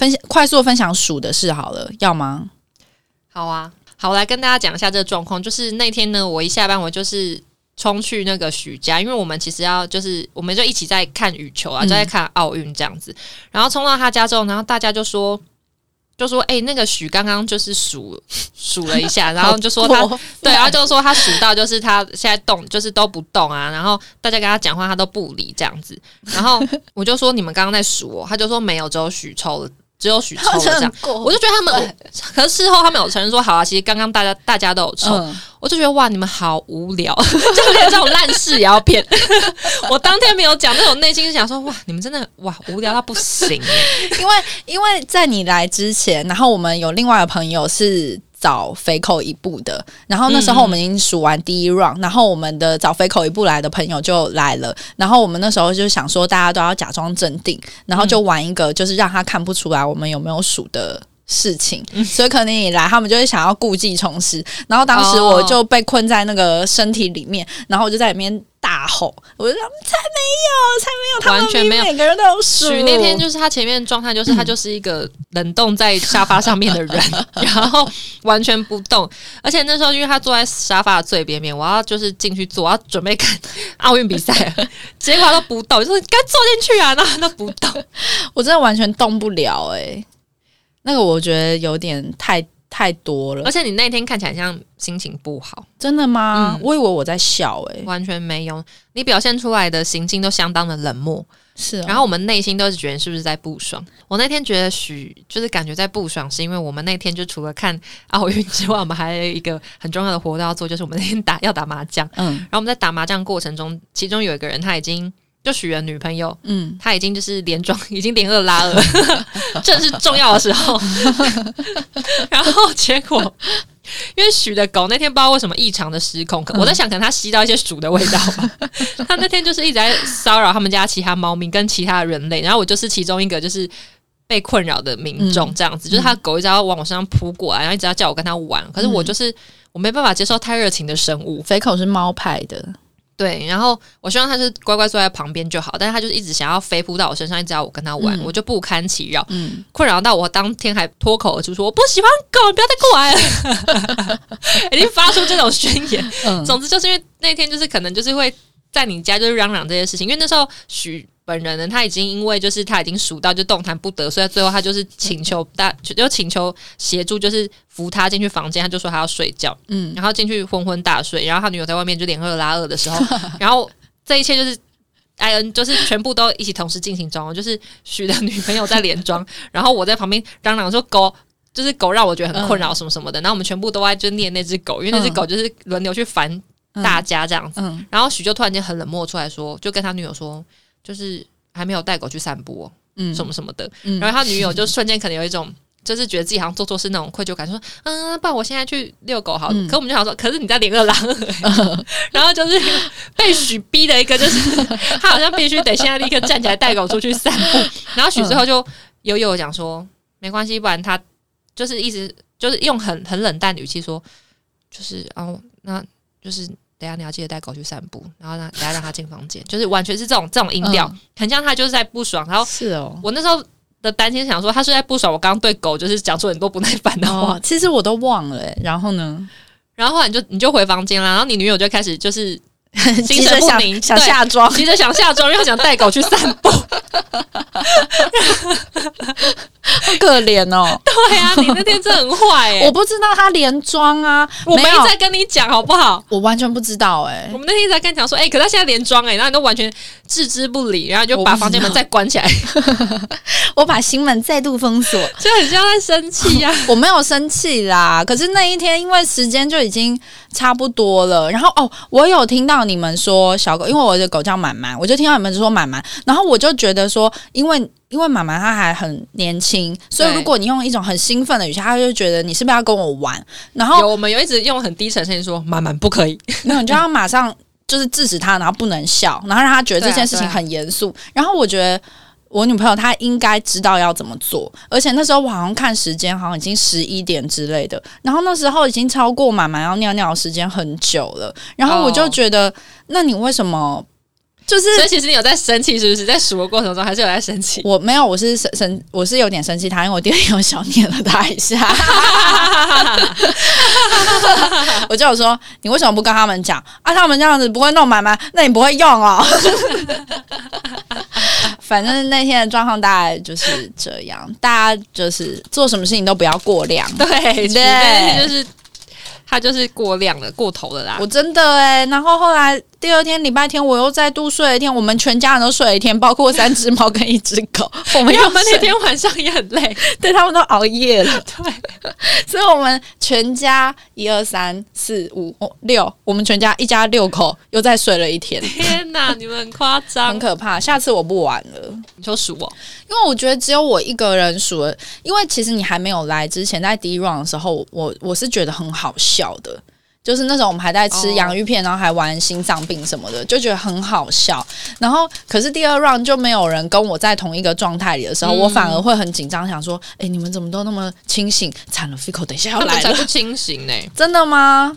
分享快速分享鼠的事好了，要吗？好啊，好，我来跟大家讲一下这个状况。就是那天呢，我一下班我就是冲去那个许家，因为我们其实要就是我们就一起在看羽球啊，嗯就在看奥运这样子。然后冲到他家之后，然后大家就说。就说哎、那个许刚刚就是数数了一下，然后就说他对，然后就说他数到就是他现在动就是都不动啊，然后大家跟他讲话他都不理这样子，然后我就说你们刚刚在数哦，他就说没有，只有许抽了，只有许抽了这样，我就觉得他们，可是事后他们有承认说好啊，其实刚刚大家大家都有抽，嗯，我就觉得哇，你们好无聊，就连这种烂事也要骗。我当天没有讲，但是我内心是想说哇，你们真的哇无聊到不行。因为因为在你来之前，然后我们有另外的朋友是找肥口一步的，然后那时候我们已经数完第一 round，、然后我们的找肥口一步来的朋友就来了，然后我们那时候就想说大家都要假装镇定，然后就玩一个就是让他看不出来我们有没有数的。事情，所以可能你来，他们就会想要故技重施。然后当时哦我就被困在那个身体里面，然后我就在里面大吼，我就说才没有，才没有，他完全没有每个人都有数。许那天就是他前面的状态，就是他就是一个冷冻在沙发上面的人，然后完全不动。而且那时候因为他坐在沙发的最边边，我要就是进去坐，我要准备看奥运比赛，结果他都不动，就是该坐进去啊，然后他都不动。我真的完全动不了哎、那个我觉得有点太太多了。而，且你那天看起来像心情不好，真的吗？嗯。我以为我在笑哎、完全没有，你表现出来的行径都相当的冷漠。是、哦，然后我们内心都是觉得是不是在不爽。我那天觉得许就是感觉在不爽，是因为我们那天就除了看奥运之外，我们还有一个很重要的活动要做，就是我们那天打要打麻将。嗯。然后我们在打麻将过程中，其中有一个人他已经就许了女朋友，嗯，他已经就是连庄，已经连二拉二，正是重要的时候。然后结果，因为许的狗那天不知道为什么异常的失控，我在想，可能它吸到一些鼠的味道吧。它那天就是一直在骚扰他们家其他猫咪跟其他的人类，然后我就是其中一个就是。被困扰的民众这样子，就是他狗一直要往我身上扑过来，然后一直要叫我跟他玩，可是我就是我没办法接受太热情的生物，肥口是猫派的，对，然后我希望他是乖乖坐在旁边就好，但是他就是一直想要飞扑到我身上，一直要我跟他玩，嗯我就不堪其扰，嗯，困扰到我当天还脱口而出说我不喜欢狗，你不要再过来了，已经发出这种宣言。嗯总之就是因为那天就是可能就是会在你家就是嚷嚷这些事情，因为那时候许本人呢他已经因为就是他已经数到就动弹不得，所以最后他就是请求大就就请求协助，就是扶他进去房间，他就说他要睡觉，嗯。然后进去昏昏大睡，然后他女友在外面就脸二拉二的时候，然后这一切就是。艾恩就是全部都一起同时进行中哦，就是许的女朋友在连装，然后我在旁边嚷嚷说狗，就是狗让我觉得很困扰什么什么的，然后我们全部都在就念那只狗，因为那只嗯。狗就是轮流去烦大家这样子，嗯。然后许就突然间很冷漠出来说，就跟他女友说，就是还没有带狗去散步哦，嗯什么什么的，嗯然后他女友就瞬间可能有一种。就是觉得自己好像做错事那种愧疚感，说嗯，不然我现在去遛狗好了。嗯可我们就想说，可是你在连二郎，然后就是 被许逼的一个，就是他好像必须得现在立刻站起来带狗出去散步。然后许之后就悠悠地讲说，没关系，不然他就是一直就是用很很冷淡的语气说，就是哦，那就是等下你要记得带狗去散步，然后让，等下让它进房间，就是完全是这种这种音调，嗯很像他就是在不爽。然后是哦。我那时候的担心想说，他是在不爽我刚刚对狗就是讲出很多不耐烦的话，哦，其实我都忘了、欸，然后呢，然后后来你就你就回房间了，然后你女友就开始就是 急精神不宁，想对下妆，急着想下妆，又想带狗去散步。好可怜哦。对啊，你那天真的很坏哎、我不知道他连装啊，我没在跟你讲好不好？我完全不知道哎、我们那天一直在跟你讲说，哎、可是他现在连装哎、然后你都完全置之不理，然后就把房间门再关起来，我 把心门再度封锁。就很像在生气啊。我没有生气啦，可是那一天因为时间就已经差不多了，然后哦，我有听到你们说小狗，因为我的狗叫满满，我就听到你们说满满，然后我就觉得说，因为因为妈妈她还很年轻，所以如果你用一种很兴奋的语气，她就觉得你是不是要跟我玩，然后有我们有一直用很低沉声音说，妈妈不可以，没有，你就要马上就是制止他，然后不能笑，然后让他觉得这件事情很严肃。然后我觉得我女朋友她应该知道要怎么做，而且那时候我好像看时间，好像已经十一点之类的。然后那时候已经超过妈妈要尿尿的时间很久了，然后我就觉得，那你为什么？就是所以其实你有在生气，是不是？在数的过程中还是有在生气？我没有，我是生生，我是有点生气他，因为我第二天有小念了他一下，我就有说你为什么不跟他们讲啊？他们这样子不会弄买卖，那你不会用哦。反正那天的状况大概就是这样，大家就是做什么事情都不要过量。对对对，就是他就是过量了，过头了啦。我真的哎、然后后来第二天礼拜天我又再度睡了一天，我们全家人都睡了一天，包括三只猫跟一只狗，我们又因为我们那天晚上也很累，对他们都熬夜了，对，所以我们全家一二三四五哦六，我们全家一家六口又再睡了一天，天哪，你们很夸张很。可怕。下次我不玩了。你就数我，因为我觉得只有我一个人数了，因为其实你还没有来之前，在第一 round 的时候，我我是觉得很好笑的，就是那时候我们还在吃哦洋芋片，然后还玩心脏病什么的，就觉得很好笑。然后可是第二 round 就没有人跟我在同一个状态里的时候，嗯我反而会很紧张，想说：哎、你们怎么都那么清醒？惨了，Fico 等一下要来了，才不清醒呢。真的吗？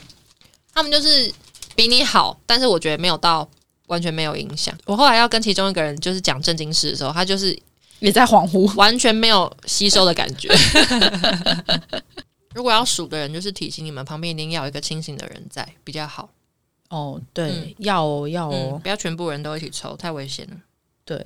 他们就是比你好，但是我觉得没有到完全没有影响。我后来要跟其中一个人就是讲正经事的时候，他就是也在恍惚。完全没有吸收的感觉。如果要数的人，就是提醒你们旁边一定要有一个清醒的人在比较好。哦，对，嗯要哦，要嗯，哦，不要全部人都一起抽，太危险了。对，